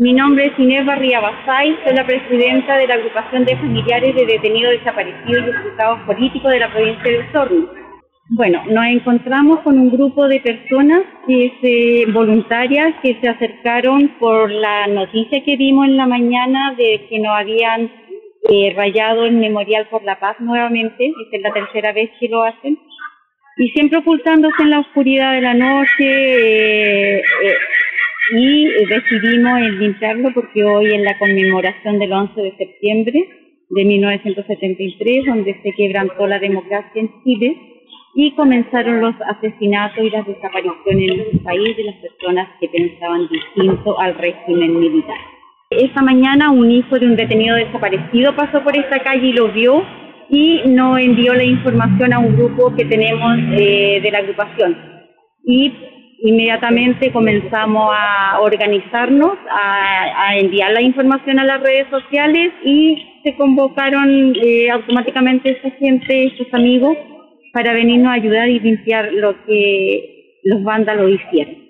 Mi nombre es Inés Barría Basay, soy la presidenta de la agrupación de familiares de detenidos desaparecidos y ejecutados políticos de la provincia de Osorno. Bueno, nos encontramos con un grupo de personas que se, voluntarias que se acercaron por la noticia que vimos en la mañana de que nos habían eh, rayado el Memorial por la Paz nuevamente, esta es la tercera vez que lo hacen, y siempre ocultándose en la oscuridad de la noche, eh, eh, decidimos limpiarlo porque hoy es la conmemoración del 11 de septiembre de 1973, donde se quebrantó la democracia en Chile y comenzaron los asesinatos y las desapariciones en el país de las personas que pensaban distinto al régimen militar. Esta mañana un hijo de un detenido desaparecido pasó por esta calle y lo vio y nos envió la información a un grupo que tenemos eh, de la agrupación. Y inmediatamente comenzamos a organizarnos, a, enviar la información a las redes sociales y se convocaron eh, automáticamente esta gente, estos amigos, para venirnos a ayudar y limpiar lo que los vándalos hicieron.